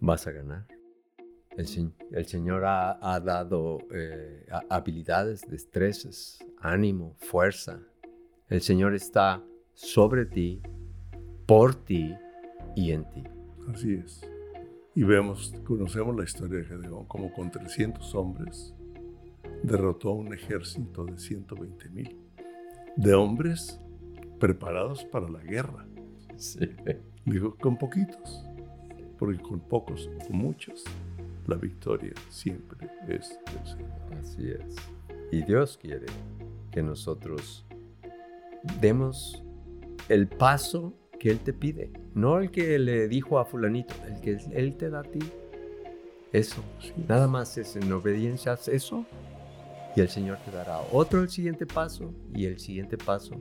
vas a ganar. El, el Señor ha, ha dado eh, habilidades, destrezas, ánimo, fuerza. El Señor está sobre ti, por ti y en ti. Así es. Y vemos, conocemos la historia de Gedeón, como con 300 hombres derrotó a un ejército de 120 mil, de hombres preparados para la guerra. Sí. Dijo, con poquitos, porque con pocos o con muchos, la victoria siempre es del Señor. Así es. Y Dios quiere que nosotros demos el paso que Él te pide, no el que le dijo a fulanito, el que Él te da a ti. Eso, nada más es en obediencia, eso y el Señor te dará otro el siguiente paso y el siguiente paso.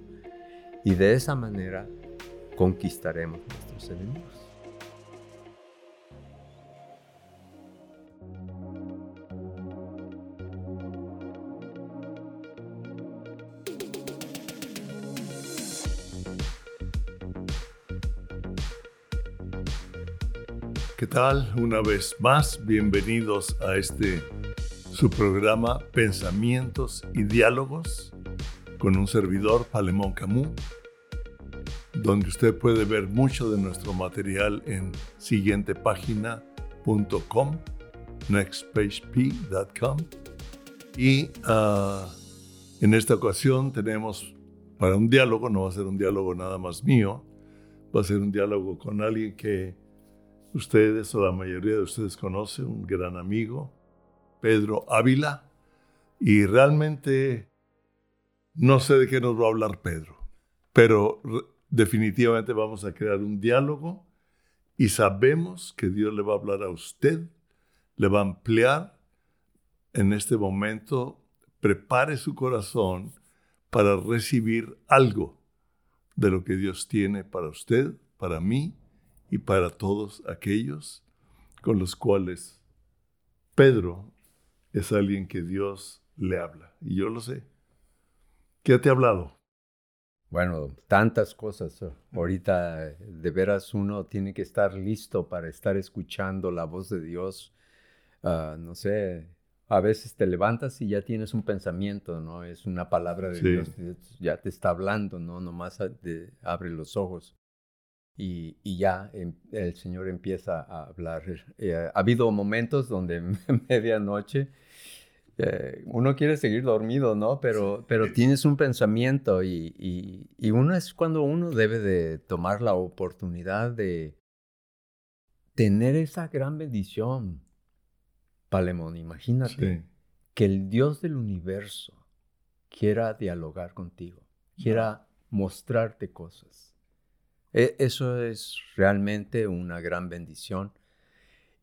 Y de esa manera conquistaremos nuestros enemigos. ¿Qué tal? Una vez más, bienvenidos a este su programa Pensamientos y Diálogos con un servidor Palemón Camus, donde usted puede ver mucho de nuestro material en siguientepágina.com, nextpagep.com. Y ah, en esta ocasión tenemos para un diálogo, no va a ser un diálogo nada más mío, va a ser un diálogo con alguien que ustedes o la mayoría de ustedes conocen, un gran amigo, Pedro Ávila, y realmente no sé de qué nos va a hablar Pedro, pero definitivamente vamos a crear un diálogo y sabemos que Dios le va a hablar a usted, le va a ampliar en este momento, prepare su corazón para recibir algo de lo que Dios tiene para usted, para mí y para todos aquellos con los cuales Pedro es alguien que Dios le habla. Y yo lo sé. ¿Qué te ha hablado? Bueno, tantas cosas. Ahorita de veras uno tiene que estar listo para estar escuchando la voz de Dios. Ah, no sé, a veces te levantas y ya tienes un pensamiento, ¿no? Es una palabra de Dios, ya te está hablando, ¿no? Nomás abre los ojos. Y, ya em, el Señor empieza a hablar. Eh, ha habido momentos donde medianoche eh, uno quiere seguir dormido, ¿no? Pero, pero tienes un pensamiento y, y, uno es cuando uno debe de tomar la oportunidad de tener esa gran bendición. Palemón, imagínate que el Dios del universo quiera dialogar contigo, quiera mostrarte cosas. E, eso es realmente una gran bendición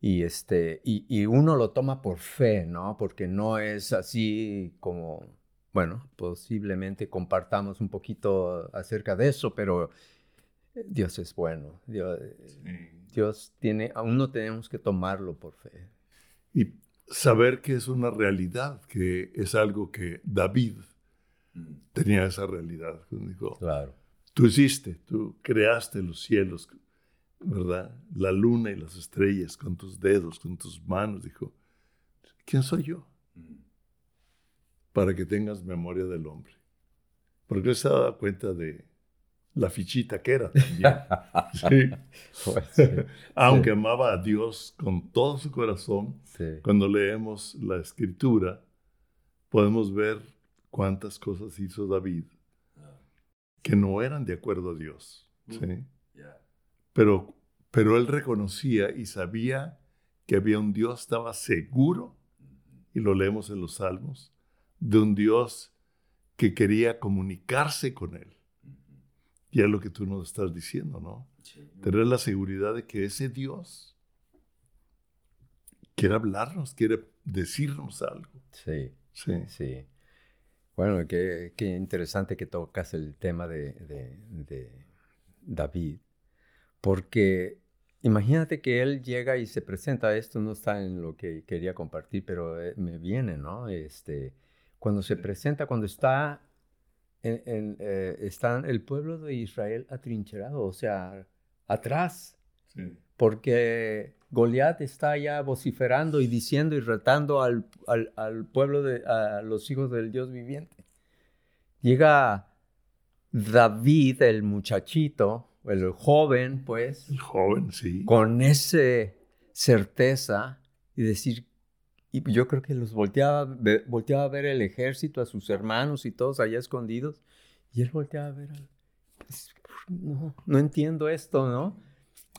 y, este, y, uno lo toma por fe, ¿no? Porque no es así como, bueno, posiblemente compartamos un poquito acerca de eso, pero Dios es bueno. Dios, Dios tiene, aún no tenemos que tomarlo por fe. Y saber que es una realidad, que es algo que David mm. tenía esa realidad. Dijo, claro. Tú hiciste, tú creaste los cielos ¿verdad? La luna y las estrellas con tus dedos, con tus manos. Dijo, ¿quién soy yo? Para que tengas memoria del hombre. Porque él se daba cuenta de la fichita que era también. Pues Aunque amaba a Dios con todo su corazón, cuando leemos la escritura, podemos ver cuántas cosas hizo David. Que no eran de acuerdo a Dios. ¿sí? Pero, pero él reconocía y sabía que había un Dios, estaba seguro, y lo leemos en los Salmos, de un Dios que quería comunicarse con él. Y es lo que tú nos estás diciendo, ¿no? Tener la seguridad de que ese Dios quiere hablarnos, quiere decirnos algo. Sí, sí, sí. Bueno, qué, interesante que tocas el tema de, de David, porque imagínate que él llega y se presenta, esto no está en lo que quería compartir, pero eh, me viene, ¿no? Este, cuando se presenta, cuando está, en, eh, el pueblo de Israel atrincherado, o sea, atrás. Porque Goliat está ya vociferando y diciendo y retando al, al, pueblo de a los hijos del Dios viviente. Llega David, el muchachito, el joven, pues. El joven, sí. Con esa certeza y decir, y yo creo que los volteaba, volteaba a ver el ejército, a sus hermanos y todos allá escondidos, y él volteaba a ver, pues, no, no entiendo esto, ¿no?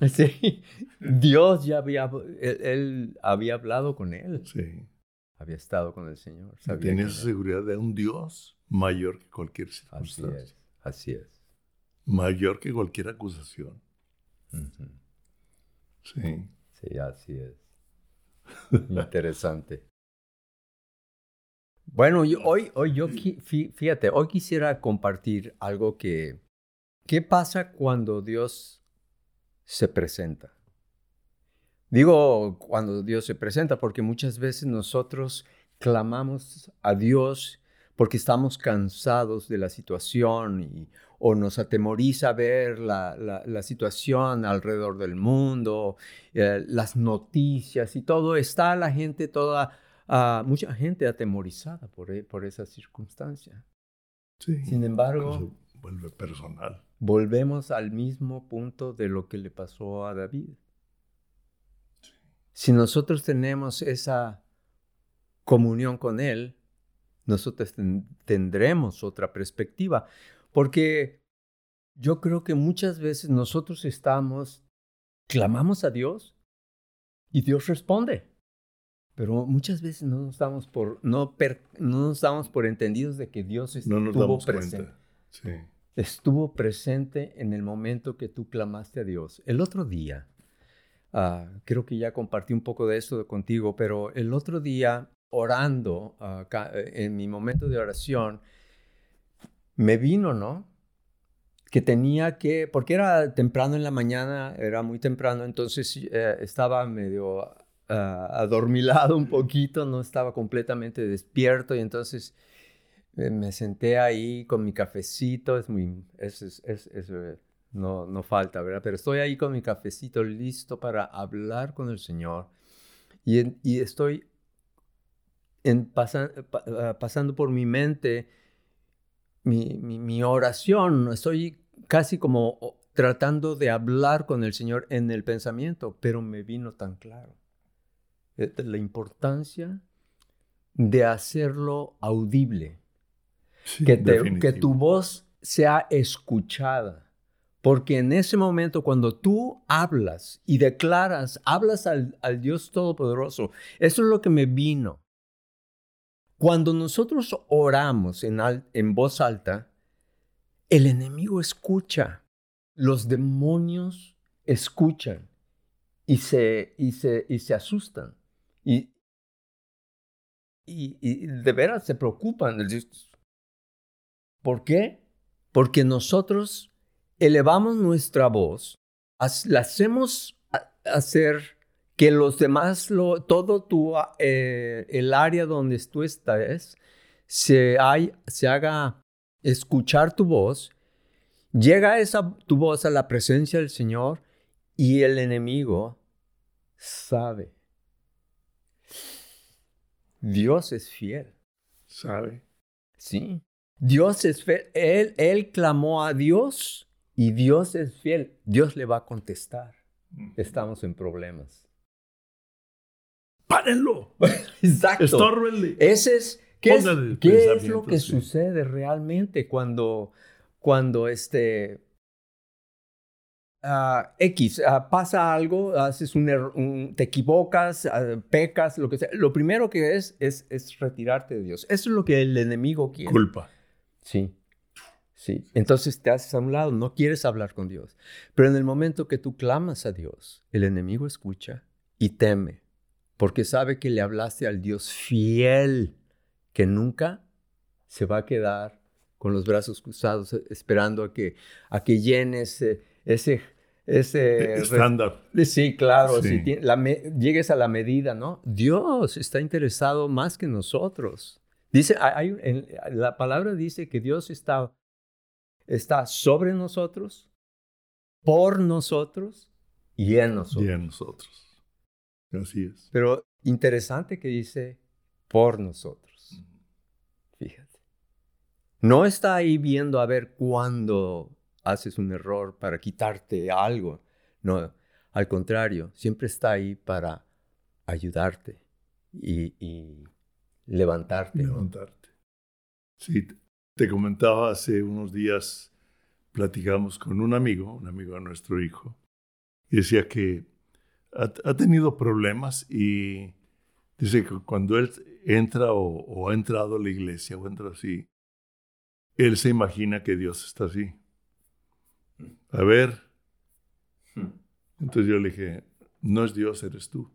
Sí, Dios ya había, él, había hablado con él. Sí. Había estado con el Señor. Tenía esa seguridad de un Dios mayor que cualquier circunstancia. Así es. Así es. Mayor que cualquier acusación. Sí. Sí, así es. Interesante. Bueno, hoy, hoy yo, fíjate, hoy quisiera compartir algo que, ¿qué pasa cuando Dios se presenta? Digo cuando Dios se presenta porque muchas veces nosotros clamamos a Dios porque estamos cansados de la situación y, o nos atemoriza ver la, la, situación alrededor del mundo, eh, las noticias y todo. Está la gente toda, uh, mucha gente atemorizada por, e, por esa circunstancia. Sí, Sin embargo, vuelve personal. Volvemos al mismo punto de lo que le pasó a David. Si nosotros tenemos esa comunión con Él, nosotros tendremos otra perspectiva. Porque yo creo que muchas veces nosotros estamos, clamamos a Dios y Dios responde. Pero muchas veces no nos damos por, no, no nos damos por entendidos de que Dios estuvo presente. Estuvo presente en el momento que tú clamaste a Dios. El otro día, ah, creo que ya compartí un poco de eso contigo, pero el otro día, orando, ah, en mi momento de oración, me vino, ¿no? Que tenía que, porque era temprano en la mañana, era muy temprano, entonces eh, estaba medio ah, adormilado un poquito, no estaba completamente despierto y entonces eh, me senté ahí con mi cafecito, es muy, es, eh, no, no falta, ¿verdad? Pero estoy ahí con mi cafecito listo para hablar con el Señor y, y estoy en, ah, pasando por mi mente mi, mi, oración, estoy casi como tratando de hablar con el Señor en el pensamiento, pero me vino tan claro eh, la importancia de hacerlo audible, que, que tu voz sea escuchada. Porque en ese momento, cuando tú hablas y declaras, hablas al, al Dios Todopoderoso, eso es lo que me vino. Cuando nosotros oramos en, en voz alta, el enemigo escucha, los demonios escuchan y se, y se, y se asustan. Y, y, de veras se preocupan. ¿Por qué? Porque nosotros elevamos nuestra voz, la hacemos hacer que los demás, lo, todo tu, ah, eh, el área donde tú estás, se, hay, se haga escuchar tu voz, llega esa, tu voz a la presencia del Señor y el enemigo sabe. Dios es fiel. ¿Sabe? Sí. Dios es fiel. Él, él clamó a Dios y Dios es fiel. Dios le va a contestar. Estamos en problemas párenlo. Exacto. Estórbenle. Ese es, ¿qué, es, ¿qué es, lo que sucede realmente cuando, cuando este, uh, X, uh, pasa algo, haces un, un te equivocas, uh, pecas, lo que sea? Lo primero que es, es, es retirarte de Dios. Eso es lo que el enemigo quiere. Culpa. Sí. Sí, entonces te haces a un lado, no quieres hablar con Dios. Pero en el momento que tú clamas a Dios, el enemigo escucha y teme porque sabe que le hablaste al Dios fiel, que nunca se va a quedar con los brazos cruzados eh, esperando a que, a que llenes ese, ese estándar. Sí, claro, Si llegues a la medida, ¿no? Dios está interesado más que nosotros. Dice, hay, la palabra dice que Dios está, está sobre nosotros, por nosotros y en nosotros. Y en nosotros. Así es. Pero interesante que dice por nosotros. Fíjate. No está ahí viendo a ver cuándo haces un error para quitarte algo. No, al contrario, siempre está ahí para ayudarte y, levantarte. Levantarte. Sí, te comentaba hace unos días, platicamos con un amigo, un amigo de nuestro hijo, y decía que ha, tenido problemas y dice que cuando él entra o, ha entrado a la iglesia o entra así, él se imagina que Dios está así. A ver. Hmm. Entonces yo le dije, no es Dios, eres tú.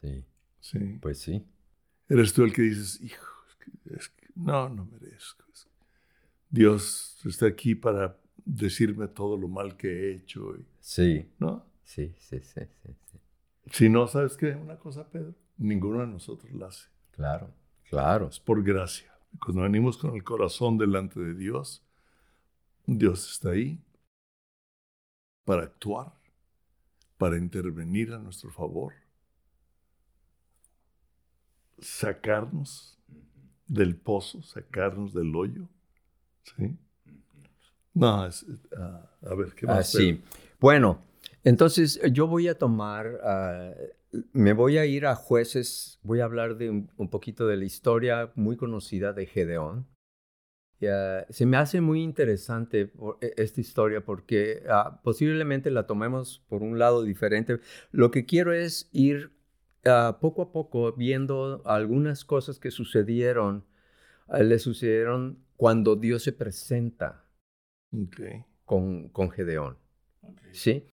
Sí. Sí. Pues sí. Eres tú el que dices, hijo, no, no merezco. Dios está aquí para decirme todo lo mal que he hecho. sí. ¿No? Sí, sí, sí, sí, Si no, ¿sabes qué? Una cosa, Pedro, ninguno de nosotros la hace. Claro, claro. Es por gracia. Cuando venimos con el corazón delante de Dios, Dios está ahí para actuar, para intervenir a nuestro favor, sacarnos del pozo, sacarnos del hoyo. ¿Sí? No, es, ah, a ver, ¿qué más? Ah, sí. Bueno, entonces yo voy a tomar, ah, me voy a ir a jueces, voy a hablar de un, poquito de la historia muy conocida de Gedeón. se me hace muy interesante e, esta historia porque posiblemente la tomemos por un lado diferente. Lo que quiero es ir poco a poco viendo algunas cosas que sucedieron, le sucedieron cuando Dios se presenta con, con Gedeón. ¿Sí?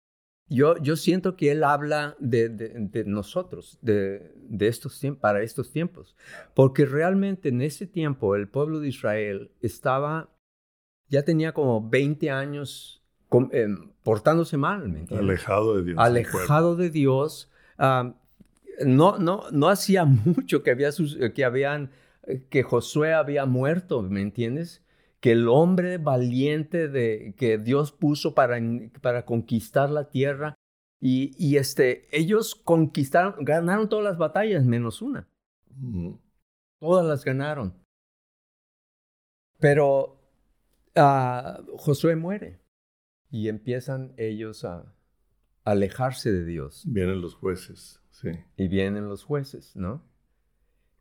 Yo, yo siento que él habla de, de, nosotros, de, de estos para estos tiempos, porque realmente en ese tiempo el pueblo de Israel estaba, ya tenía como 20 años em, portándose mal. Alejado de Dios. Alejado de Dios. No, no, no hacía mucho que, había, que, habían, que Josué había muerto, ¿me entiendes? que el hombre valiente de, que Dios puso para, para conquistar la tierra, y, y, este, ellos conquistaron, ganaron todas las batallas menos una. Todas las ganaron. Pero uh, Josué muere y empiezan ellos a alejarse de Dios. Vienen los jueces, Y vienen los jueces, ¿no?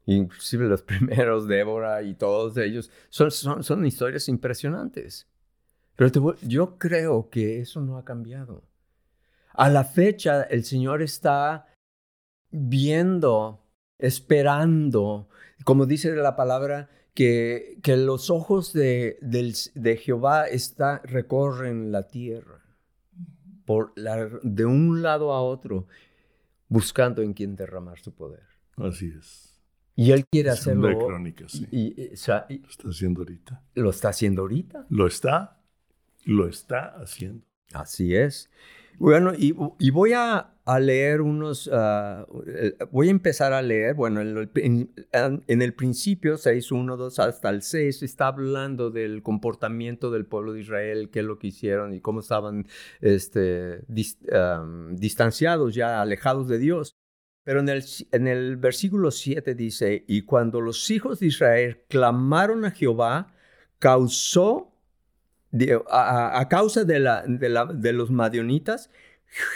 inclusive los primeros, Débora y todos ellos, son, son, son historias impresionantes. Pero yo creo que eso no ha cambiado. A la fecha, el Señor está viendo, esperando, como dice la palabra, que, que los ojos de, de Jehová recorren la tierra por la, de un lado a otro, buscando en quien derramar su poder. Así es. Y él quiere hacerlo. De crónica, sí. Y, lo está haciendo ahorita. Lo está haciendo ahorita. Lo está, lo está haciendo. Así es. Bueno, y, voy a, leer unos, eh, voy a empezar a leer, bueno, en, en, el principio, 6, 1, 2 hasta el 6, está hablando del comportamiento del pueblo de Israel, qué es lo que hicieron y cómo estaban este, distanciados ya, alejados de Dios. Pero en el, en el versículo 7 dice, y cuando los hijos de Israel clamaron a Jehová, causó, a, causa de, la, de, la, de los madionitas,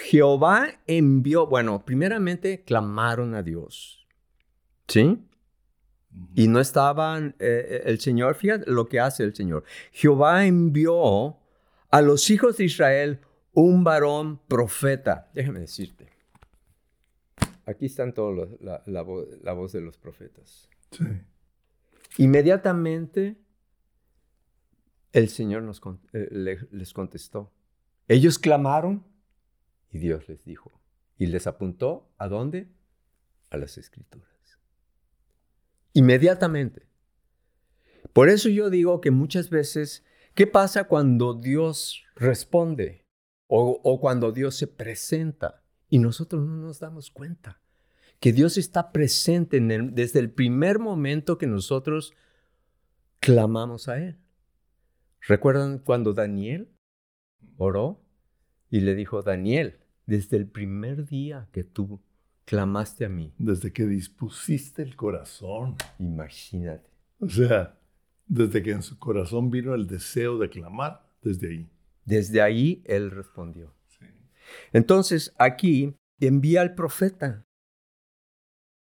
Jehová envió, bueno, primeramente clamaron a Dios. ¿Sí? Y no estaban, eh, el Señor, fíjate lo que hace el Señor. Jehová envió a los hijos de Israel un varón profeta. Déjame decirte. Aquí están todos la, la, voz de los profetas. Sí. Inmediatamente el Señor eh, les contestó. Ellos clamaron y Dios les dijo. Y les apuntó a dónde? A las escrituras. Inmediatamente. Por eso yo digo que muchas veces, ¿qué pasa cuando Dios responde? O cuando Dios se presenta y nosotros no nos damos cuenta que Dios está presente desde el primer momento que nosotros clamamos a Él. ¿Recuerdan cuando Daniel oró y le dijo, Daniel, desde el primer día que tú clamaste a mí. Desde que dispusiste el corazón. Imagínate. O sea, desde que en su corazón vino el deseo de clamar, desde ahí. Desde ahí él respondió. Entonces aquí envía al profeta.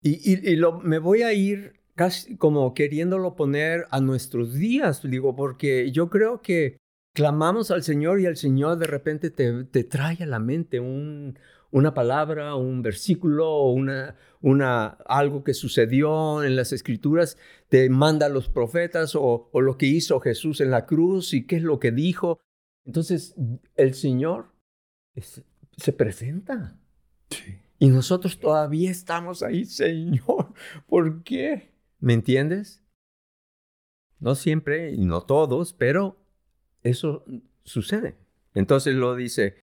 Y, lo, me voy a ir casi como queriéndolo poner a nuestros días, digo, porque yo creo que clamamos al Señor y el Señor de repente te, te trae a la mente un, una palabra, un versículo, una, una, algo que sucedió en las escrituras, te manda a los profetas o, o lo que hizo Jesús en la cruz y qué es lo que dijo. Entonces el Señor se presenta. Y nosotros todavía estamos ahí, Señor. ¿Por qué? ¿Me entiendes? No siempre y no todos, pero eso sucede. Entonces lo dice,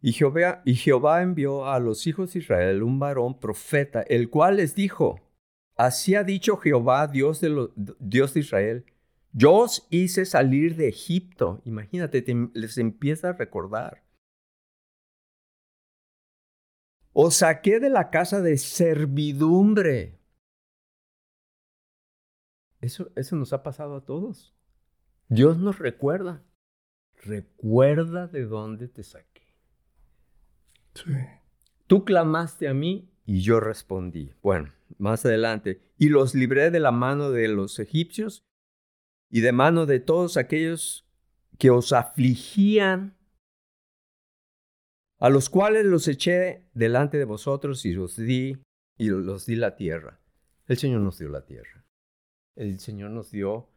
y Jehová, y envió a los hijos de Israel un varón profeta, el cual les dijo, así ha dicho Jehová, Dios de, Dios de Israel, yo os hice salir de Egipto. Imagínate, les empieza a recordar. Os saqué de la casa de servidumbre. Eso, eso nos ha pasado a todos. Dios nos recuerda. Recuerda de dónde te saqué. Tú clamaste a mí y yo respondí. Bueno, más adelante. Y los libré de la mano de los egipcios y de mano de todos aquellos que os afligían, a los cuales los eché delante de vosotros y los di y los di la tierra. El Señor nos dio la tierra. El Señor nos dio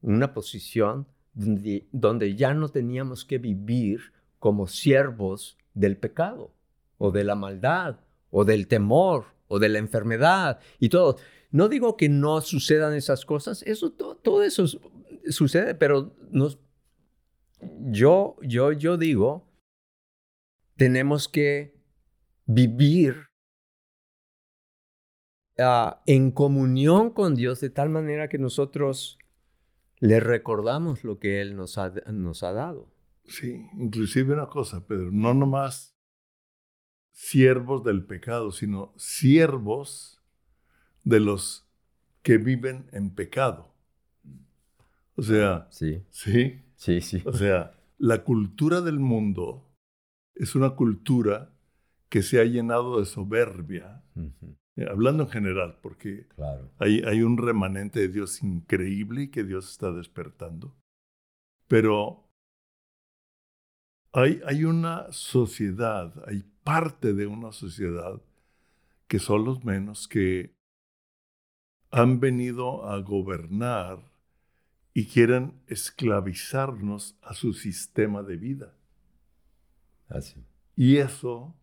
una posición donde, ya no teníamos que vivir como siervos del pecado o de la maldad, o del temor, o de la enfermedad, y todo. No digo que no sucedan esas cosas, eso, todo, eso sucede, pero nos, yo, yo, yo digo, tenemos que vivir ah, en comunión con Dios de tal manera que nosotros le recordamos lo que Él nos ha, nos ha dado. Sí, inclusive una cosa, Pedro, no nomás siervos del pecado, sino siervos de los que viven en pecado. O sea, sí. Sí. Sí, sí. O sea, la cultura del mundo es una cultura que se ha llenado de soberbia, hablando en general, porque claro. hay, hay un remanente de Dios increíble que Dios está despertando. Pero hay, hay una sociedad, hay parte de una sociedad que son los menos que han venido a gobernar y quieren esclavizarnos a su sistema de vida. Así. Y eso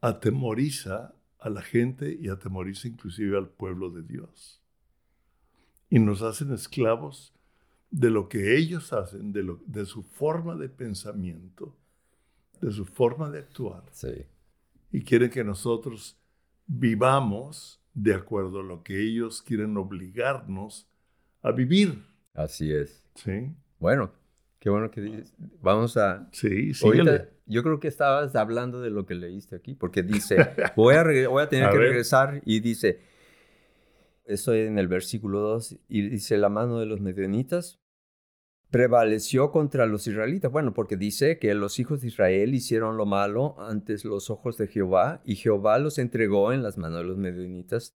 atemoriza a la gente y atemoriza inclusive al pueblo de Dios. Y nos hacen esclavos de lo que ellos hacen, de, lo, de su forma de pensamiento, de su forma de actuar. Sí y quieren que nosotros vivamos de acuerdo a lo que ellos quieren obligarnos a vivir. Así es. Sí. Bueno, qué bueno que dices. Vamos a... Sí, sí. Yo creo que estabas hablando de lo que leíste aquí, porque dice, voy a, voy a tener que regresar y dice, estoy en el versículo 2, y dice, la mano de los medianitas prevaleció contra los israelitas. Bueno, porque dice que los hijos de Israel hicieron lo malo ante los ojos de Jehová y Jehová los entregó en las manos de los medionitas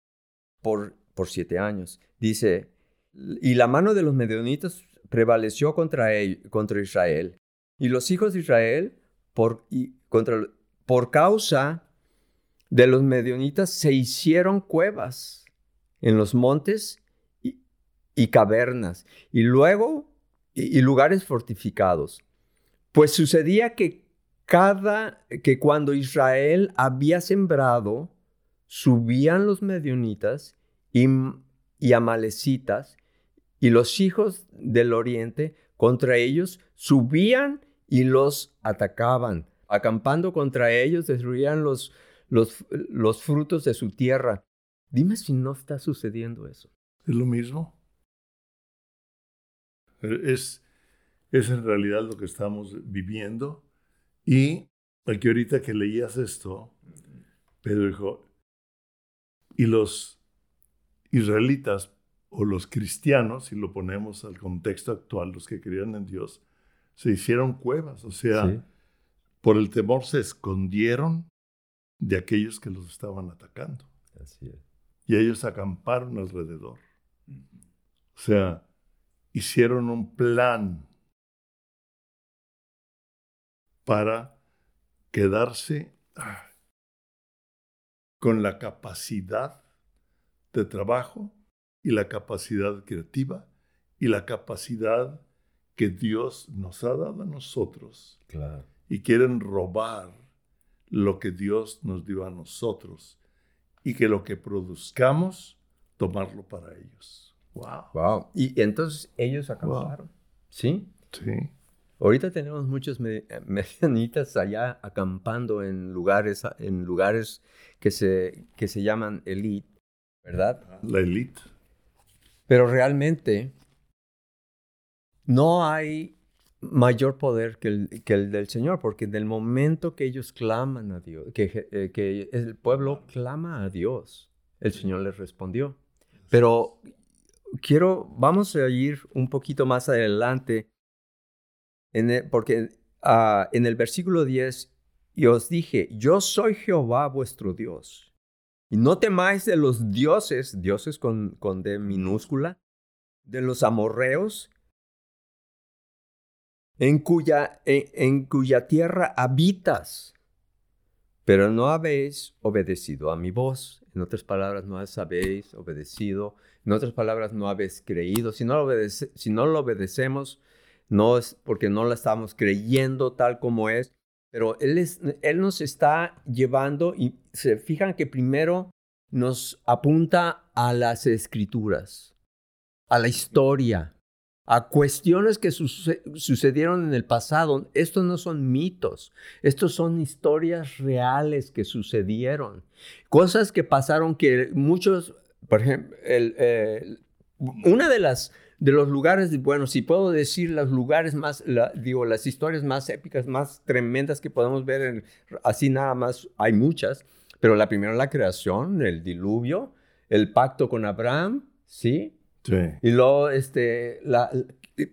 por, por siete años. Dice, y la mano de los medionitas prevaleció contra, contra Israel. Y los hijos de Israel, por, y contra, por causa de los medionitas, se hicieron cuevas en los montes y, y cavernas. Y luego y, lugares fortificados. Pues sucedía que cada que cuando Israel había sembrado, subían los medionitas y, y amalecitas y los hijos del oriente contra ellos subían y los atacaban. Acampando contra ellos, destruían los, los, los frutos de su tierra. Dime si no está sucediendo eso. Es lo mismo. Es, es en realidad lo que estamos viviendo y aquí ahorita que leías esto, Pedro dijo, y los israelitas o los cristianos, si lo ponemos al contexto actual, los que creían en Dios, se hicieron cuevas, o sea, por el temor se escondieron de aquellos que los estaban atacando. Así es. Y ellos acamparon alrededor. O sea, hicieron un plan para quedarse ah, con la capacidad de trabajo y la capacidad creativa y la capacidad que Dios nos ha dado a nosotros. Claro. Y quieren robar lo que Dios nos dio a nosotros y que lo que produzcamos, tomarlo para ellos. Wow. Wow. Y entonces ellos acamparon. ¿Sí? Sí. Ahorita tenemos muchos medianitas allá acampando en lugares, en lugares que se, que se llaman elite, ¿verdad? La elite. Pero realmente no hay mayor poder que el, que el del Señor, porque en el momento que ellos claman a Dios, que, eh, que el pueblo clama a Dios, el Señor les respondió. Pero quiero, vamos a ir un poquito más adelante, en porque uh, en el versículo 10, y os dije, yo soy Jehová vuestro Dios. Y no temáis de los dioses, dioses con, con D minúscula, de los amorreos, en cuya, en, cuya tierra habitas, pero no habéis obedecido a mi voz. En otras palabras, no habéis obedecido. En otras palabras, no habéis creído. Si no lo, si no lo obedecemos, no es porque no la estamos creyendo tal como es, pero él, es, él nos está llevando y se fijan que primero nos apunta a las escrituras, a la historia, a cuestiones que sucedieron en el pasado. Estos no son mitos, estos son historias reales que sucedieron. Cosas que pasaron que muchos, por ejemplo, el, una de las de los lugares, bueno, si puedo decir los lugares más, digo, las historias más épicas, más tremendas que podemos ver, en, así nada más, hay muchas, pero la primera la creación, el diluvio, el pacto con Abraham, ¿sí? Y luego, este, la,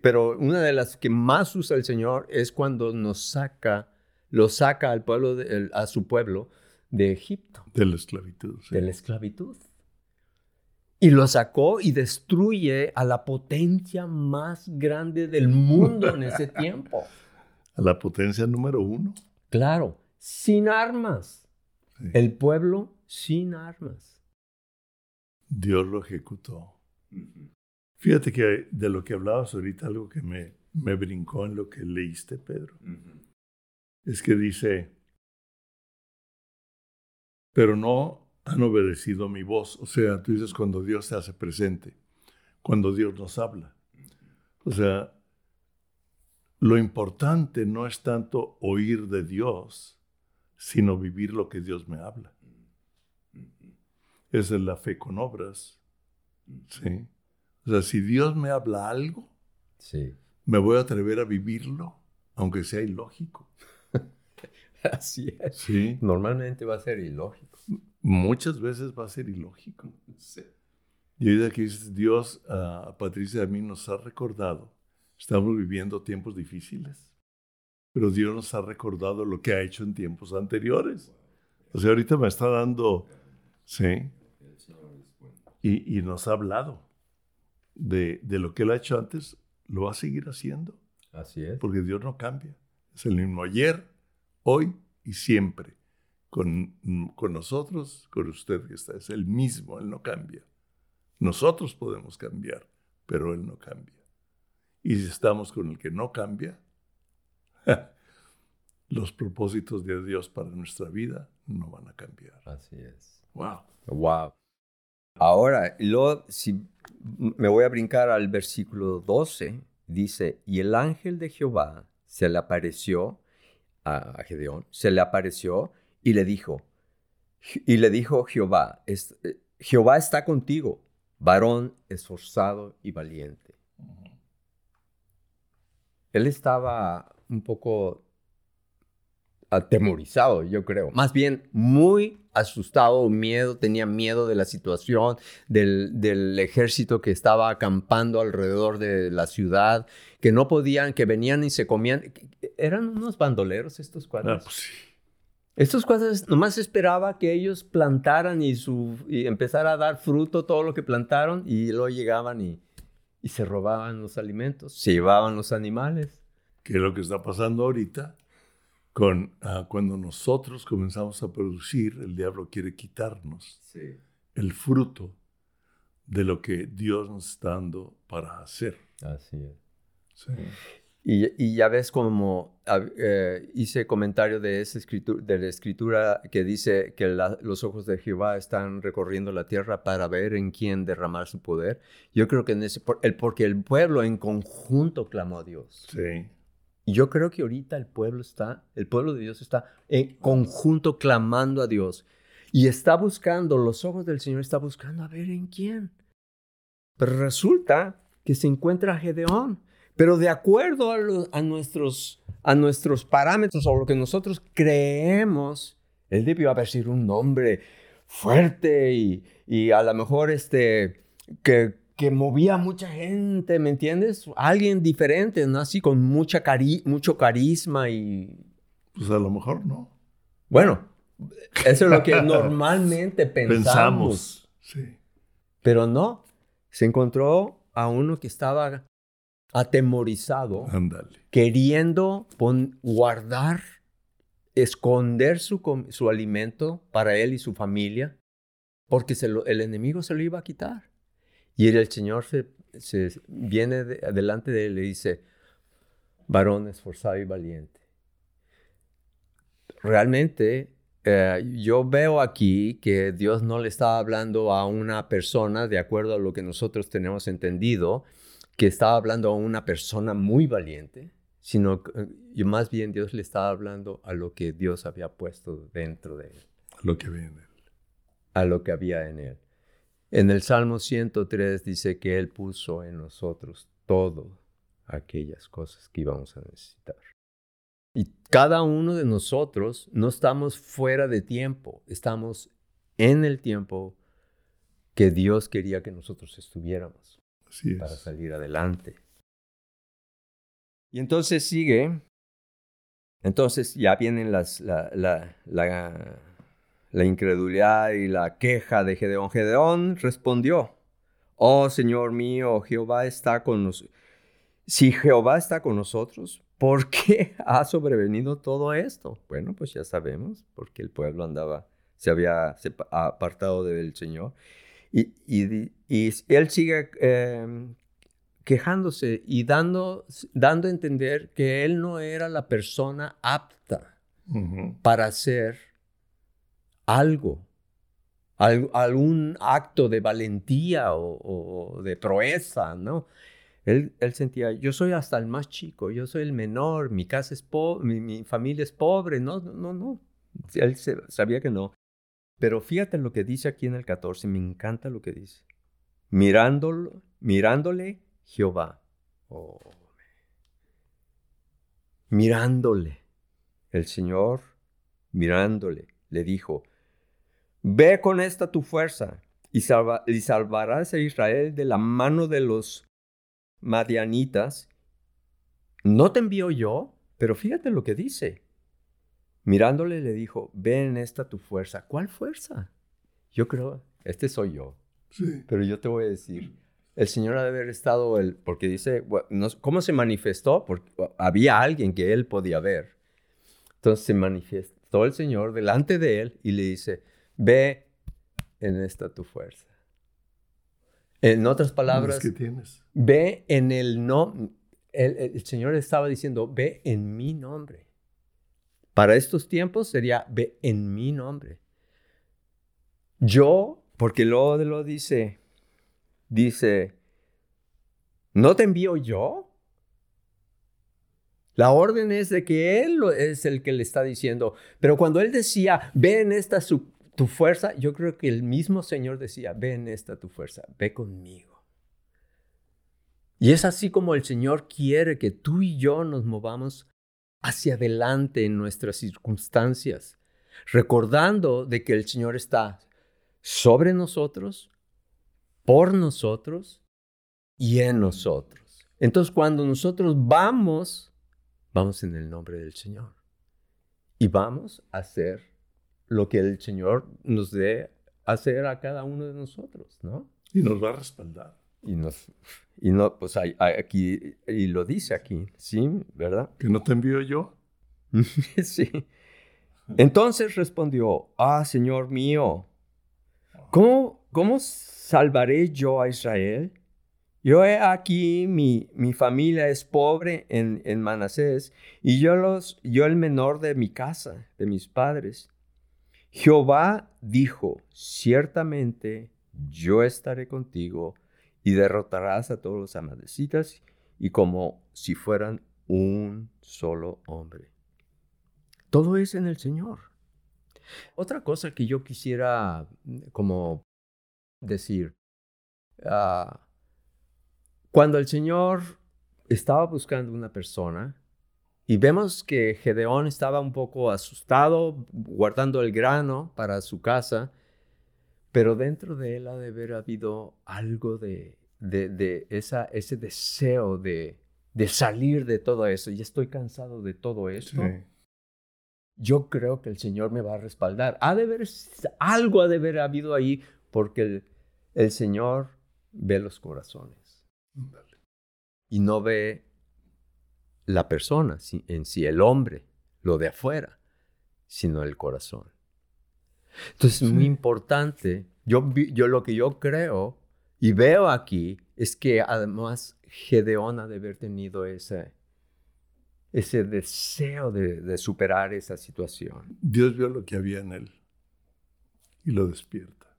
pero una de las que más usa el Señor es cuando nos saca, lo saca al pueblo, a su pueblo de Egipto. De la esclavitud. De la esclavitud. Y lo sacó y destruye a la potencia más grande del mundo en ese tiempo. A la potencia número uno. Claro, sin armas. El pueblo sin armas. Dios lo ejecutó. Fíjate que de lo que hablabas ahorita, algo que me, me brincó en lo que leíste, Pedro, es que dice, pero no han obedecido mi voz. O sea, tú dices cuando Dios se hace presente, cuando Dios nos habla. O sea, lo importante no es tanto oír de Dios, sino vivir lo que Dios me habla. Esa es la fe con obras. Sí. O sea, si Dios me habla algo, sí. me voy a atrever a vivirlo, aunque sea ilógico. Así es. Sí. Normalmente va a ser ilógico. Muchas veces va a ser ilógico. Sí. Y que dices, Dios a Patricia y a mí nos ha recordado, estamos viviendo tiempos difíciles, pero Dios nos ha recordado lo que ha hecho en tiempos anteriores. O sea, ahorita me está dando, sí, y, nos ha hablado de, lo que Él ha hecho antes, lo va a seguir haciendo. Así es. Porque Dios no cambia. Es el mismo ayer, hoy y siempre. Con, con nosotros, con usted que está. Es el mismo, Él no cambia. Nosotros podemos cambiar, pero Él no cambia. Y si estamos con el que no cambia, los propósitos de Dios para nuestra vida no van a cambiar. Así es. Wow. Wow. Ahora, luego, si me voy a brincar al versículo 12, dice, y el ángel de Jehová se le apareció a Gedeón, se le apareció y le dijo, y le dijo Jehová, eh, Jehová está contigo, varón esforzado y valiente. Él estaba un poco atemorizado, yo creo. Más bien muy asustado, miedo, tenía miedo de la situación, del, del, ejército que estaba acampando alrededor de la ciudad, que no podían, que venían y se comían. Eran unos bandoleros estos cuadros. Ah, pues sí. Estos cuadros nomás esperaba que ellos plantaran y, su, y empezara a dar fruto todo lo que plantaron y luego llegaban y, y se robaban los alimentos, se llevaban los animales. ¿Qué es lo que está pasando ahorita? Con, uh, cuando nosotros comenzamos a producir, el diablo quiere quitarnos Sí. el fruto de lo que Dios nos está dando para hacer. Así es. Sí. Y, y ya ves como eh, hice comentario de, esa escritura, de la escritura que dice que la, los ojos de Jehová están recorriendo la tierra para ver en quién derramar su poder. Yo creo que en ese, el, porque el pueblo en conjunto clamó a Dios. Sí. Y yo creo que ahorita el pueblo está, el pueblo de Dios está en conjunto clamando a Dios. Y está buscando, los ojos del Señor está buscando a ver en quién. Pero resulta que se encuentra Gedeón. Pero de acuerdo a, lo, a, nuestros, a nuestros parámetros o lo que nosotros creemos, él debió haber sido un hombre fuerte y, y a lo mejor este, que, que movía a mucha gente, ¿me entiendes? Alguien diferente, ¿no? Así con mucha cari mucho carisma y... Pues a lo mejor no. Bueno, eso es lo que normalmente pensamos. Pensamos. Sí. Pero no, se encontró a uno que estaba atemorizado, queriendo pon, guardar, esconder su, su, alimento para él y su familia, porque se lo, el enemigo se lo iba a quitar. Y el Señor se, se viene de, delante de él y le dice, varón esforzado y valiente. Realmente eh, yo veo aquí que Dios no le estaba hablando a una persona de acuerdo a lo que nosotros tenemos entendido, que estaba hablando a una persona muy valiente, sino que más bien Dios le estaba hablando a lo que Dios había puesto dentro de él. A lo que había en él. A lo que había en él. En el Salmo 103 dice que Él puso en nosotros todo aquellas cosas que íbamos a necesitar. Y cada uno de nosotros no estamos fuera de tiempo, estamos en el tiempo que Dios quería que nosotros estuviéramos Así es. para salir adelante. Y entonces sigue, entonces ya vienen las, la, la, la, la incredulidad y la queja de Gedeón. Gedeón respondió, oh Señor mío, Jehová está con nosotros. Si Jehová está con nosotros, ¿por qué ha sobrevenido todo esto? Bueno, pues ya sabemos, porque el pueblo andaba, se había apartado del Señor. Y, y, y él sigue eh, quejándose y dando, dando a entender que él no era la persona apta uh -huh. para hacer algo, al, algún acto de valentía o, o de proeza, ¿no? Él, él, sentía, yo soy hasta el más chico, yo soy el menor, mi casa es pobre, mi, mi, familia es pobre. No, no, no. Él se, sabía que no. Pero fíjate lo que dice aquí en el 14, me encanta lo que dice. Mirándolo, mirándole Jehová. Oh. Mirándole. El Señor, mirándole, le dijo, ve con esta tu fuerza y, y salvarás a Israel de la mano de los madianitas, no te envío yo, pero fíjate lo que dice. Mirándole le dijo, ven esta tu fuerza. ¿Cuál fuerza? Yo creo, este soy yo. Sí. Pero yo te voy a decir, el Señor ha de haber estado, el, porque dice, no, ¿cómo se manifestó? Porque había alguien que él podía ver. Entonces se manifestó el Señor delante de él y le dice, ve en esta tu fuerza. En otras palabras, ¿Qué tienes? ve en el nombre. El, el, Señor estaba diciendo, ve en mi nombre. Para estos tiempos sería, ve en mi nombre. Yo, porque luego lo dice, dice, ¿no te envío yo? La orden es de que Él es el que le está diciendo. Pero cuando Él decía, ve en esta tu fuerza, yo creo que el mismo Señor decía, ve en esta tu fuerza, ve conmigo. Y es así como el Señor quiere que tú y yo nos movamos hacia adelante en nuestras circunstancias, recordando de que el Señor está sobre nosotros, por nosotros y en nosotros. Entonces cuando nosotros vamos, vamos en el nombre del Señor y vamos a hacer lo que el Señor nos dé hacer a cada uno de nosotros, ¿no? Y nos va a respaldar. Y nos, y no, pues hay, aquí, y lo dice aquí, ¿sí? ¿Verdad? Que no te envío yo. sí. Entonces respondió, ah, Señor mío, ¿cómo, cómo salvaré yo a Israel? Yo he aquí, mi, mi familia es pobre en, en Manasés, y yo, los, yo el menor de mi casa, de mis padres. Jehová dijo, ciertamente yo estaré contigo y derrotarás a todos los amadecitas y como si fueran un solo hombre. Todo es en el Señor. Otra cosa que yo quisiera mm, como decir, ah, cuando el Señor estaba buscando una persona, y vemos que Gedeón estaba un poco asustado, guardando el grano para su casa, pero dentro de él ha de haber habido algo de, de, esa, ese deseo de, de, salir de todo eso. Y estoy cansado de todo esto. Yo creo que el Señor me va a respaldar. Ha de haber, algo ha de haber habido ahí porque el, el Señor ve los corazones. Y no ve la persona en sí, el hombre, lo de afuera, sino el corazón. Entonces es muy importante. Yo, yo lo que yo creo y veo aquí es que además Gedeón ha de haber tenido ese, ese deseo de, superar esa situación. Dios vio lo que había en él y lo despierta.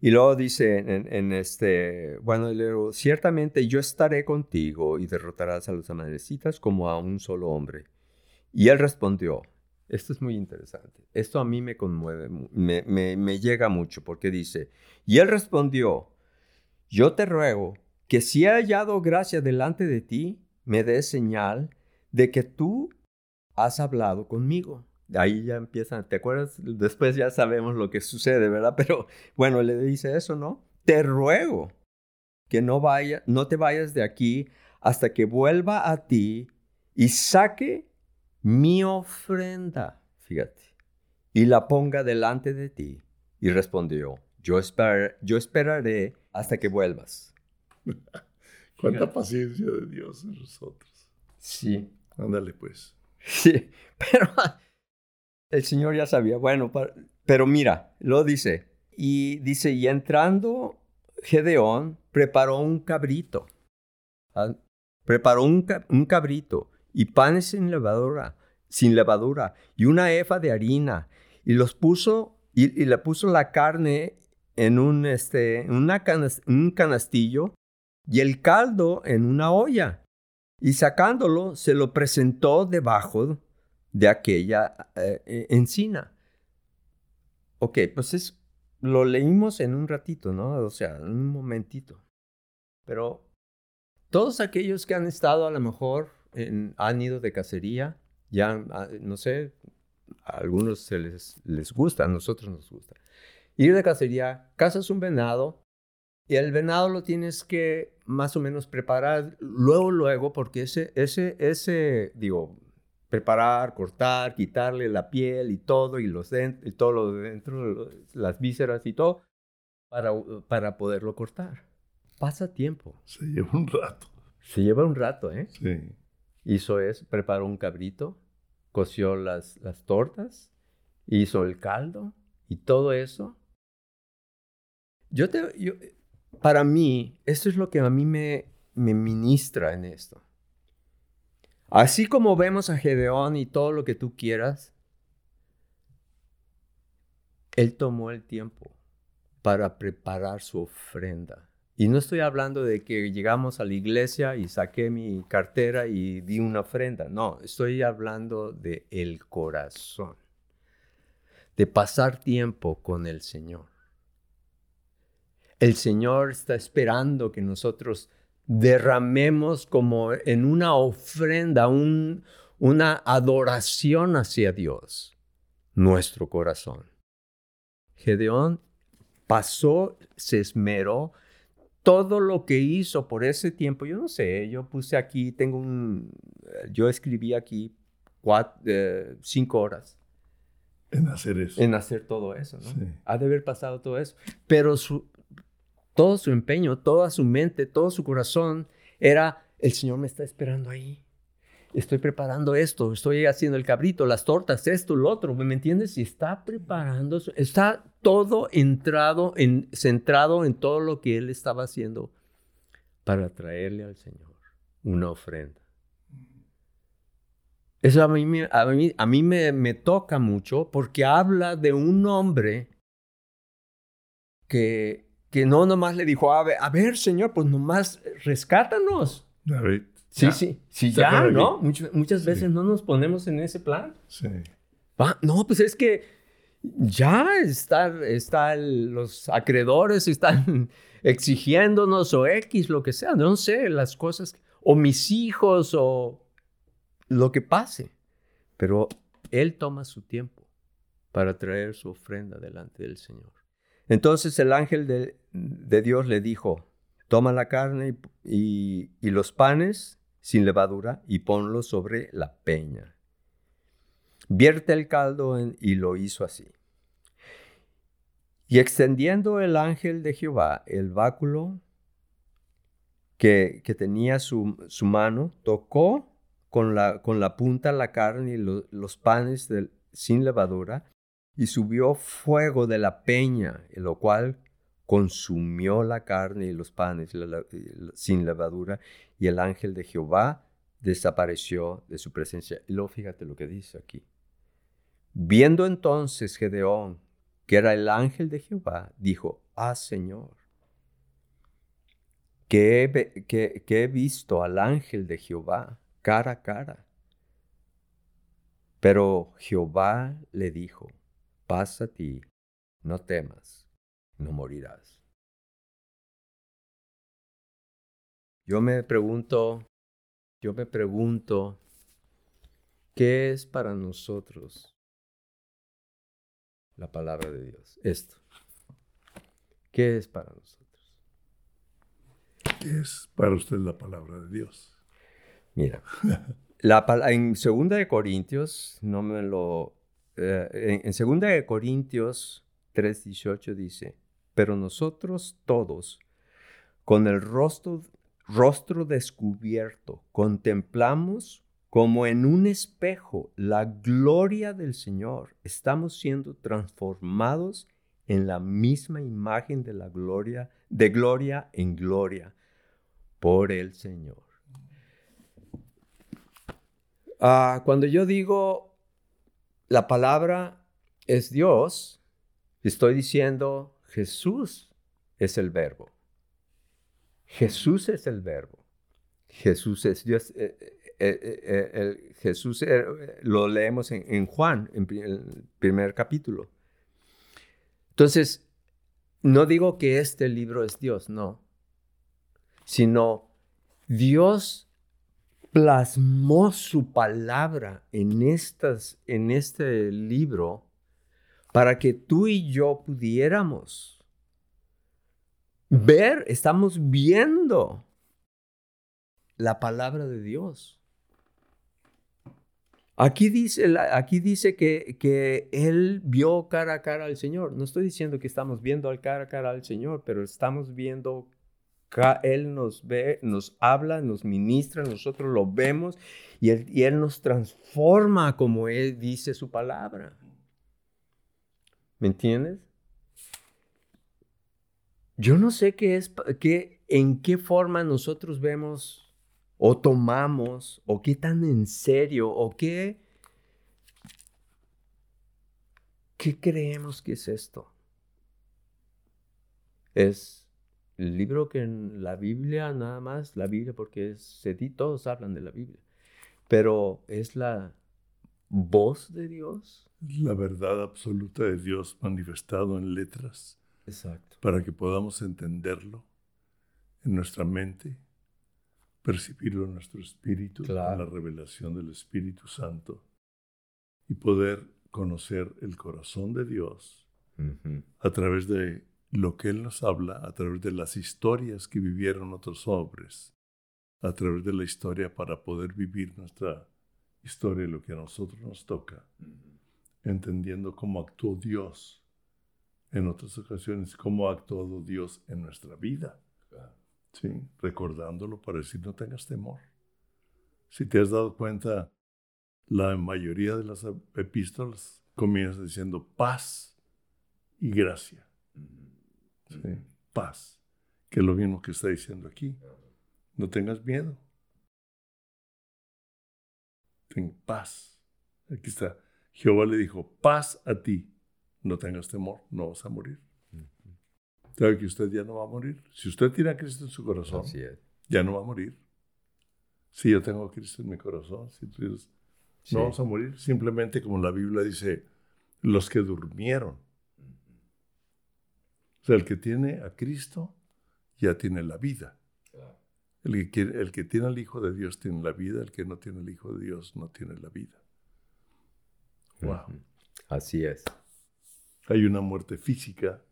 Y luego dice en, este, bueno, ciertamente yo estaré contigo y derrotarás a los amadrecitas como a un solo hombre. Y él respondió, esto es muy interesante, esto a mí me conmueve, me, llega mucho porque dice, y él respondió, yo te ruego que si he hallado gracia delante de ti, me des señal de que tú has hablado conmigo ahí ya empiezan, ¿te acuerdas? Después ya sabemos lo que sucede, ¿verdad? Pero bueno, le dice eso, ¿no? Te ruego que no vaya, no te vayas de aquí hasta que vuelva a ti y saque mi ofrenda, fíjate, y la ponga delante de ti. Y respondió, yo, yo esperaré hasta que vuelvas. Cuánta paciencia de Dios en nosotros. Sí. Ándale pues. Sí, pero el Señor ya sabía, bueno, pero mira, lo dice, y dice, y entrando Gedeón preparó un cabrito, ¿ah? preparó un, cabrito y panes sin levadura, sin levadura, y una efa de harina, y los puso, y, le puso la carne en un, este, un canastillo, y el caldo en una olla, y sacándolo se lo presentó debajo de aquella eh, eh, encina. Ok, pues es, lo leímos en un ratito, ¿no? O sea, en un momentito. Pero todos aquellos que han estado a lo mejor han ido de cacería, ya, ah, no sé, a algunos se les, les gusta, a nosotros nos gusta. Ir de cacería, cazas un venado y el venado lo tienes que más o menos preparar luego, luego, porque ese, ese, ese, digo, preparar, cortar, quitarle la piel y todo, y, los y todo lo dentro, las vísceras y todo, para, para poderlo cortar. Pasa tiempo. Se lleva un rato. Se lleva un rato, ¿eh? Sí. Hizo eso, preparó un cabrito, coció las, las tortas, hizo el caldo y todo eso. Yo te, yo, para mí, esto es lo que a mí me, me ministra en esto. Así como vemos a Gedeón y todo lo que tú quieras, él tomó el tiempo para preparar su ofrenda. Y no estoy hablando de que llegamos a la iglesia y saqué mi cartera y di una ofrenda. No, estoy hablando de el corazón. De pasar tiempo con el Señor. El Señor está esperando que nosotros derramemos como en una ofrenda, una adoración hacia Dios, nuestro corazón. Gedeón pasó, se esmeró, todo lo que hizo por ese tiempo, yo no sé, yo puse aquí, tengo un, yo escribí aquí eh, cinco horas. En hacer eso. En hacer todo eso, ¿no? Ha de haber pasado todo eso. Pero su, todo su empeño, toda su mente, todo su corazón era, el Señor me está esperando ahí. Estoy preparando esto, estoy haciendo el cabrito, las tortas, esto, lo otro, ¿me entiendes? Y está preparando, está todo entrado, en, centrado en todo lo que él estaba haciendo para traerle al Señor una ofrenda. Eso a mí, a mí, a mí me, me toca mucho porque habla de un hombre que que no nomás le dijo, a ver, a ver, Señor, pues nomás rescátanos. Sí, sí, sí, ya, ¿no? muchas veces no nos ponemos en ese plan. Sí. no, pues es que ya están está los acreedores están exigiéndonos o X, lo que sea, no sé, las cosas, o mis hijos o lo que pase. Pero Él toma su tiempo para traer su ofrenda delante del Señor. Entonces el ángel de, Dios le dijo, toma la carne y, los panes sin levadura y ponlos sobre la peña. Vierte el caldo y lo hizo así. Y extendiendo el ángel de Jehová el báculo que, tenía su, mano, tocó con la, con la punta la carne y los panes sin levadura, y subió fuego de la peña, lo cual consumió la carne y los panes sin levadura, y el ángel de Jehová desapareció de su presencia. Y luego fíjate lo que dice aquí. Viendo entonces Gedeón que era el ángel de Jehová, dijo, ah Señor, que he, que he visto al ángel de Jehová cara a cara. Pero Jehová le dijo, pasa a ti, no temas, no morirás. Yo me pregunto, yo me pregunto, ¿qué es para nosotros la palabra de Dios? Esto. ¿Qué es para nosotros? ¿Qué es para usted la palabra de Dios? Mira, la, en segunda de Corintios, no me lo eh, en, segunda de Corintios 3:18 dice, pero nosotros todos, con el rostro, rostro descubierto, contemplamos como en un espejo la gloria del Señor. Estamos siendo transformados en la misma imagen de la gloria, de gloria en gloria, por el Señor. Ah, cuando yo digo la palabra es Dios, estoy diciendo Jesús es el verbo. Jesús es el verbo. Jesús es Dios. Eh, eh, eh, Jesús lo leemos en, Juan, en el primer capítulo. Entonces, no digo que este libro es Dios, no, sino Dios plasmó su palabra en, estas, en este libro para que tú y yo pudiéramos ver, estamos viendo la palabra de Dios. Aquí dice, aquí dice que, que, él vio cara a cara al Señor. No estoy diciendo que estamos viendo al cara a cara al Señor, pero estamos viendo él nos ve, nos habla, nos ministra, nosotros lo vemos y Él, y él nos transforma como Él dice su palabra. ¿Me entiendes? Yo no sé qué es, qué, en qué forma nosotros vemos o tomamos o qué tan en serio o qué, qué creemos que es esto. Es el libro que en la Biblia, nada más, la Biblia, porque todos hablan de la Biblia, pero es la voz de Dios. La verdad absoluta de Dios manifestado en letras. Exacto. Para que podamos entenderlo en nuestra mente, percibirlo en nuestro espíritu, en Claro. la revelación del Espíritu Santo, y poder conocer el corazón de Dios Ujú. a través de lo que Él nos habla, a través de las historias que vivieron otros hombres, a través de la historia para poder vivir nuestra historia, lo que a nosotros nos toca, entendiendo cómo actuó Dios en otras ocasiones, cómo ha actuado Dios en nuestra vida. ¿sí? Recordándolo para decir, no tengas temor. Si te has dado cuenta, la mayoría de las epístolas comienzan diciendo paz y gracia. ¿sí? Paz, que es lo mismo que está diciendo aquí. No tengas miedo. Ten paz. Aquí está. Jehová le dijo, paz a ti. No tengas temor, no vas a morir. ¿Sabe que usted ya no va a morir? Si usted tiene a Cristo en su corazón, ya no va a morir. Si yo tengo a Cristo en mi corazón, si tú dices, Sí. no vamos a morir, simplemente como la Biblia dice, los que durmieron. O sea, el que tiene a Cristo ya tiene la vida. El que, el que tiene al Hijo de Dios tiene la vida, el que no tiene al Hijo de Dios no tiene la vida. Wow. Así es. Hay una muerte física,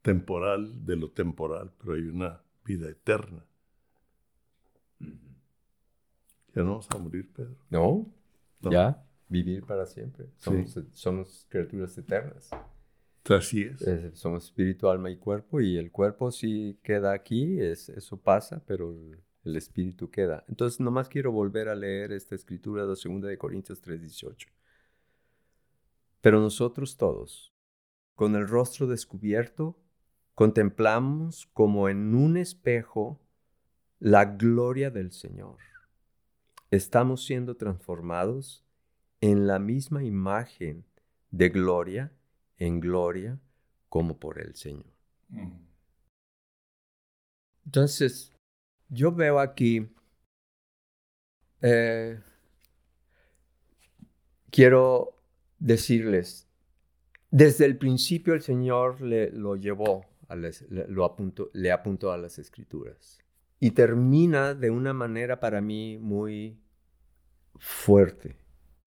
temporal, de lo temporal, pero hay una vida eterna. Ya no vamos a morir, Pedro. ¿No? No. Ya, vivir para siempre. Somos, somos criaturas eternas. Así es. Somos espíritu, alma y cuerpo, y el cuerpo sí queda aquí, es, eso pasa, pero el, el espíritu queda. Entonces, nomás quiero volver a leer esta escritura de 2 de Corintios 3:18. Pero nosotros todos, con el rostro descubierto, contemplamos como en un espejo la gloria del Señor. Estamos siendo transformados en la misma imagen de gloria en gloria como por el Señor. Entonces, yo veo aquí, eh, quiero decirles, desde el principio el Señor le, lo llevó, lo apuntó, le apuntó a las escrituras. Y termina de una manera para mí muy fuerte.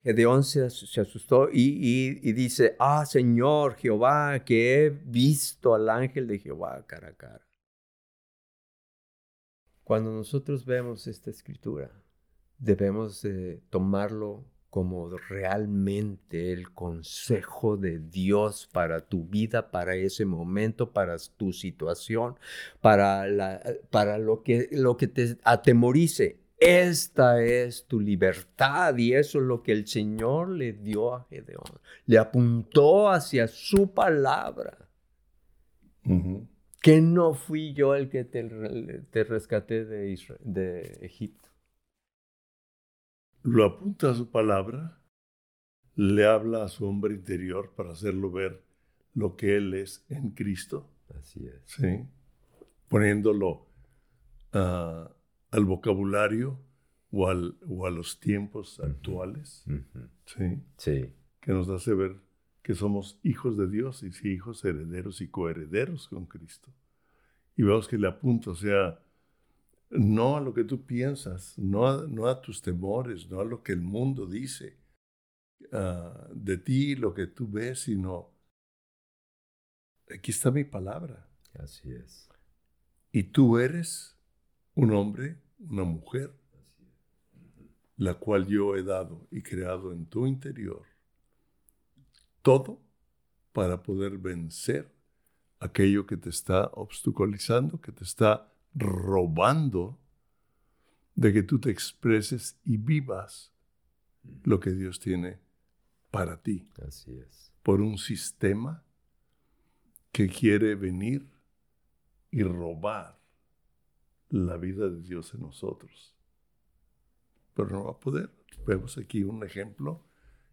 Gedeón se, se asustó y- y dice, ah, Señor Jehová, que he visto al ángel de Jehová cara a cara. Cuando nosotros vemos esta escritura, debemos de tomarlo como realmente el consejo de Dios para tu vida, para ese momento, para tu situación, para, lo, que, te atemorice. Esta es tu libertad y eso es lo que el Señor le dio a Gedeón. Le apuntó hacia su palabra. Que no fui yo el que te, te rescaté de, Egipto. Lo apunta a su palabra, le habla a su hombre interior para hacerlo ver lo que él es en Cristo, Así es. ¿sí? poniéndolo ah, al vocabulario o, al- o a los tiempos actuales. ¿sí? Sí, que nos hace ver que somos hijos de Dios y sí, hijos herederos y coherederos con Cristo. Y vemos que le apunta, o sea, no a lo que tú piensas, no a, no a tus temores, no a lo que el mundo dice ah, de ti, lo que tú ves, sino aquí está mi palabra. así es. Y tú eres un hombre, una mujer, la cual yo he dado y creado en tu interior. Todo para poder vencer aquello que te está obstaculizando, que te está robando de que tú te expreses y vivas lo que Dios tiene para ti Así es. por un sistema que quiere venir y robar la vida de Dios en nosotros. Pero no va a poder. Vemos aquí un ejemplo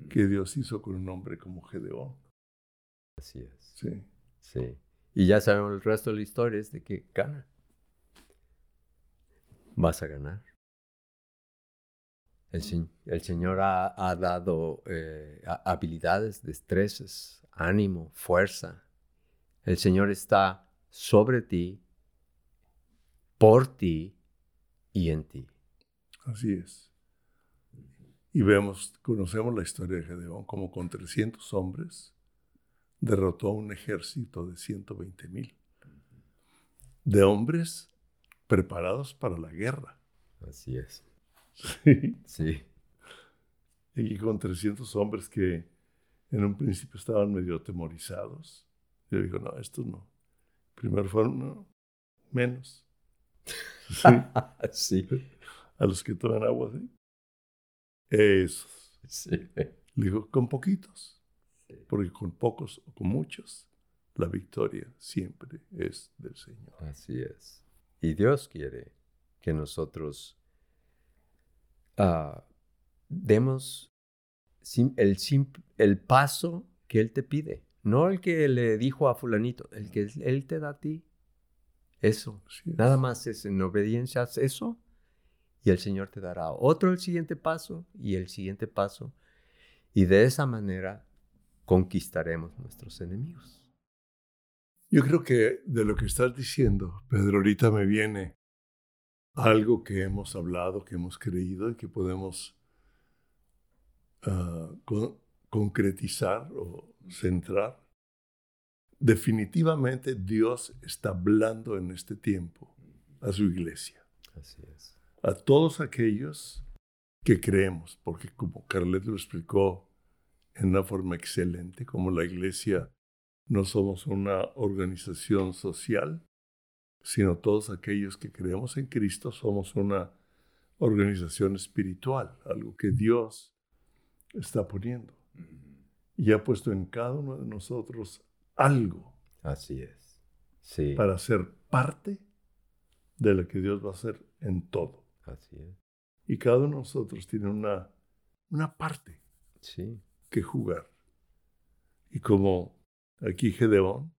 que Dios hizo con un hombre como Gedeón. Así es. Sí. Sí. Y ya sabemos el resto de la historia es de que gana. Vas a ganar. El, se- el Señor ha, ha dado eh, habilidades, destrezas, ánimo, fuerza. El Señor está sobre ti, por ti y en ti. Así es. Y vemos, conocemos la historia de Gedeón, como con 300 hombres derrotó a un ejército de 120 mil. De hombres preparados para la guerra. Así es. Sí. Sí. Y con 300 hombres que en un principio estaban medio atemorizados. Yo digo, no, estos no. Primero fueron no, menos. Sí. A los que toman agua, ¿sí? Esos. sí. Le digo, con poquitos. Porque con pocos o con muchos, la victoria siempre es del Señor. Así es. Y Dios quiere que nosotros ah, demos sim- el, sim- el paso que Él te pide. No el que le dijo a fulanito, el que Él te da a ti. Eso. Nada más es en obediencia, haz eso y el Señor te dará otro el siguiente paso y el siguiente paso. Y de esa manera conquistaremos nuestros enemigos. Yo creo que de lo que estás diciendo, Pedro, ahorita me viene algo que hemos hablado, que hemos creído y que podemos ah, con- concretizar o centrar. Definitivamente Dios está hablando en este tiempo a su iglesia, Así es. A todos aquellos que creemos, porque como Carlet lo explicó en una forma excelente, como la iglesia no somos una organización social, sino todos aquellos que creemos en Cristo somos una organización espiritual, algo que Dios está poniendo. Y ha puesto en cada uno de nosotros algo Así es. Sí. para ser parte de lo que Dios va a hacer en todo. Así es. Y cada uno de nosotros tiene una, una parte Sí. que jugar. Y como aquí Gedeón,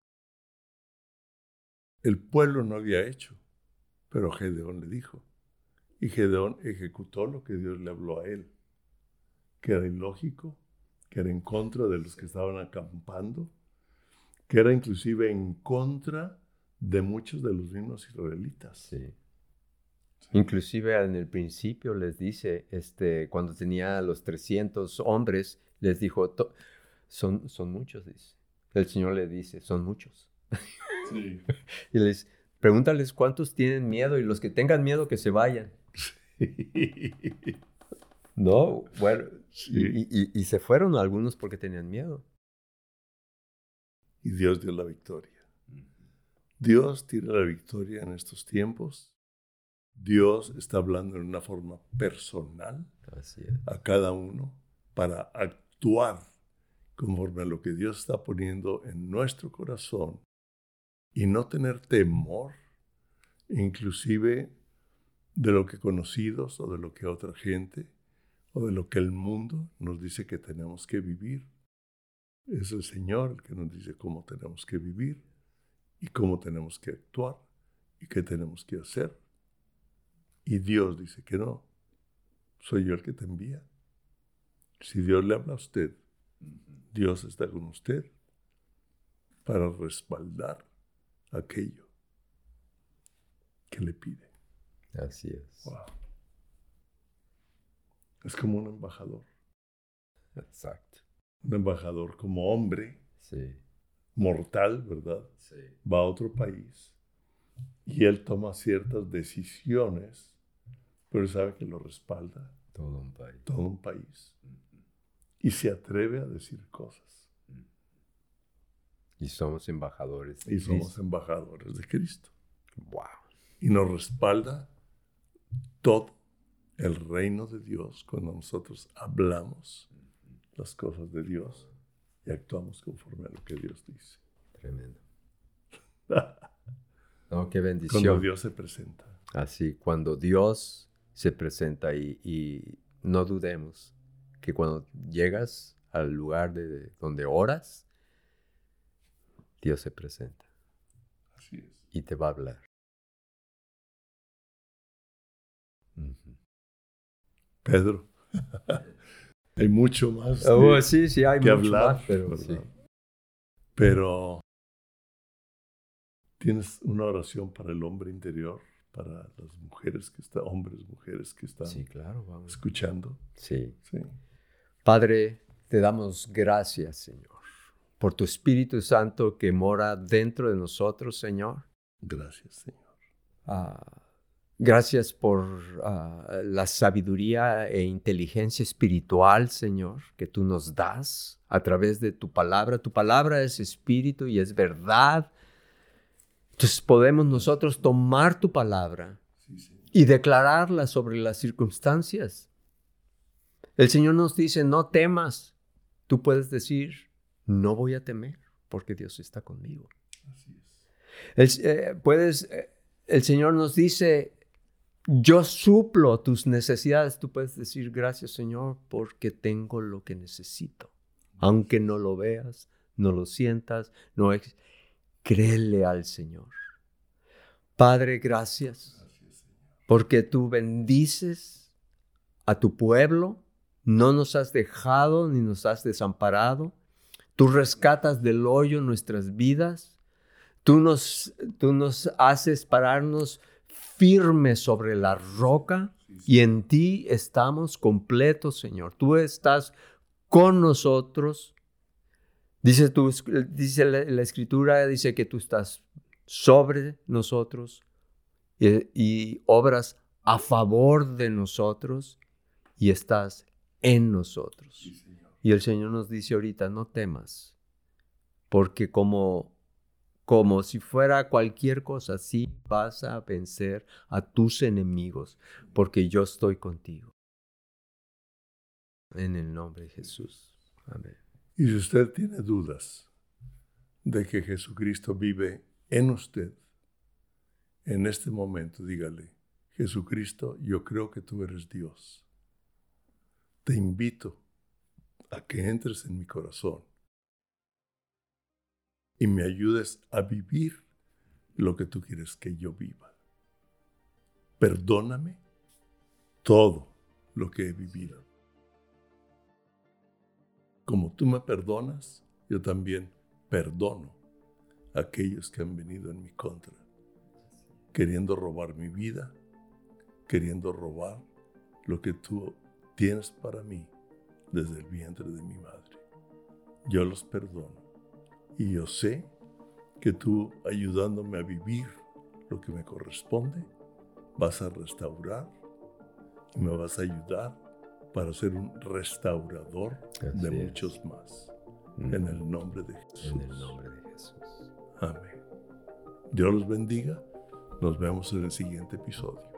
el pueblo no había hecho, pero Gedeón le dijo. Y Gedeón ejecutó lo que Dios le habló a él, que era ilógico, que era en contra de los que estaban acampando, que era inclusive en contra de muchos de los mismos israelitas. Sí. Inclusive en el principio les dice, este, cuando tenía los 300 hombres, les dijo, "To- son, son muchos, dice. El Señor le dice, son muchos. Sí. Y les, pregúntales cuántos tienen miedo y los que tengan miedo que se vayan. No, bueno, Sí. y, y- y se fueron algunos porque tenían miedo. y Dios dio la victoria. Dios tiene la victoria en estos tiempos. Dios está hablando en una forma personal Así es. a cada uno para actuar conforme a lo que Dios está poniendo en nuestro corazón y no tener temor, inclusive de lo que conocidos o de lo que otra gente o de lo que el mundo nos dice que tenemos que vivir. Es el Señor el que nos dice cómo tenemos que vivir y cómo tenemos que actuar y qué tenemos que hacer. Y Dios dice que no, soy yo el que te envía. Si Dios le habla a usted, Dios está con usted para respaldar aquello que le pide. Así es. Wow. Es como un embajador. Exacto. Un embajador como hombre, Sí. mortal, ¿verdad? Sí. Va a otro país y él toma ciertas decisiones, pero sabe que lo respalda Todo un país. todo un país. Y se atreve a decir cosas. Y somos embajadores. de Y somos embajadores de Cristo. Wow. Y nos respalda todo el reino de Dios cuando nosotros hablamos las cosas de Dios y actuamos conforme a lo que Dios dice. Tremendo. No, qué Cuando bendición. Dios se presenta. Así, cuando Dios se presenta y, y no dudemos que cuando llegas al lugar de, de donde oras, Dios se presenta Así es. y te va a hablar. Pedro, hay mucho más Oh, de- sí, sí, hay que mucho hablar, más, pero ¿verdad? sí. Pero tienes una oración para el hombre interior, para las mujeres que están, hombres, mujeres que están Sí, claro, vamos. escuchando. Sí. Sí. Padre, te damos gracias, Señor, por tu Espíritu Santo que mora dentro de nosotros, Señor. Gracias, Señor. Ah, gracias por ah, la sabiduría e inteligencia espiritual, Señor, que tú nos das a través de tu palabra. Tu palabra es espíritu y es verdad. Entonces podemos nosotros tomar tu palabra y declararla sobre las circunstancias. El Señor nos dice, no temas. Tú puedes decir, no voy a temer porque Dios está conmigo. Así es. El, eh, puedes, eh, el Señor nos dice, yo suplo tus necesidades. Tú puedes decir, gracias Señor porque tengo lo que necesito. Aunque no lo veas, no lo sientas, no ex- créele al Señor. Padre, gracias porque tú bendices a tu pueblo, no nos has dejado ni nos has desamparado, tú rescatas del hoyo nuestras vidas, tú nos, tú nos haces pararnos firmes sobre la roca y en ti estamos completos, Señor. Tú estás con nosotros. Dice, dice la, la escritura, dice que tú estás sobre nosotros y, y obras a favor de nosotros y estás en nosotros. Sí. Y el Señor nos dice ahorita, no temas, porque como, como si fuera cualquier cosa, sí vas a vencer a tus enemigos, porque yo estoy contigo. En el nombre de Jesús. Amén. Y si usted tiene dudas de que Jesucristo vive en usted, en este momento dígale, Jesucristo, yo creo que tú eres Dios. Te invito a que entres en mi corazón y me ayudes a vivir lo que tú quieres que yo viva. Perdóname todo lo que he vivido. Como tú me perdonas, yo también perdono a aquellos que han venido en mi contra, queriendo robar mi vida, queriendo robar lo que tú tienes para mí desde el vientre de mi madre. Yo los perdono y yo sé que tú ayudándome a vivir lo que me corresponde, vas a restaurar y me vas a ayudar para ser un restaurador de es. muchos más. Mm. En el nombre de Jesús. En el nombre de Jesús. Amén. Dios los bendiga. Nos vemos en el siguiente episodio.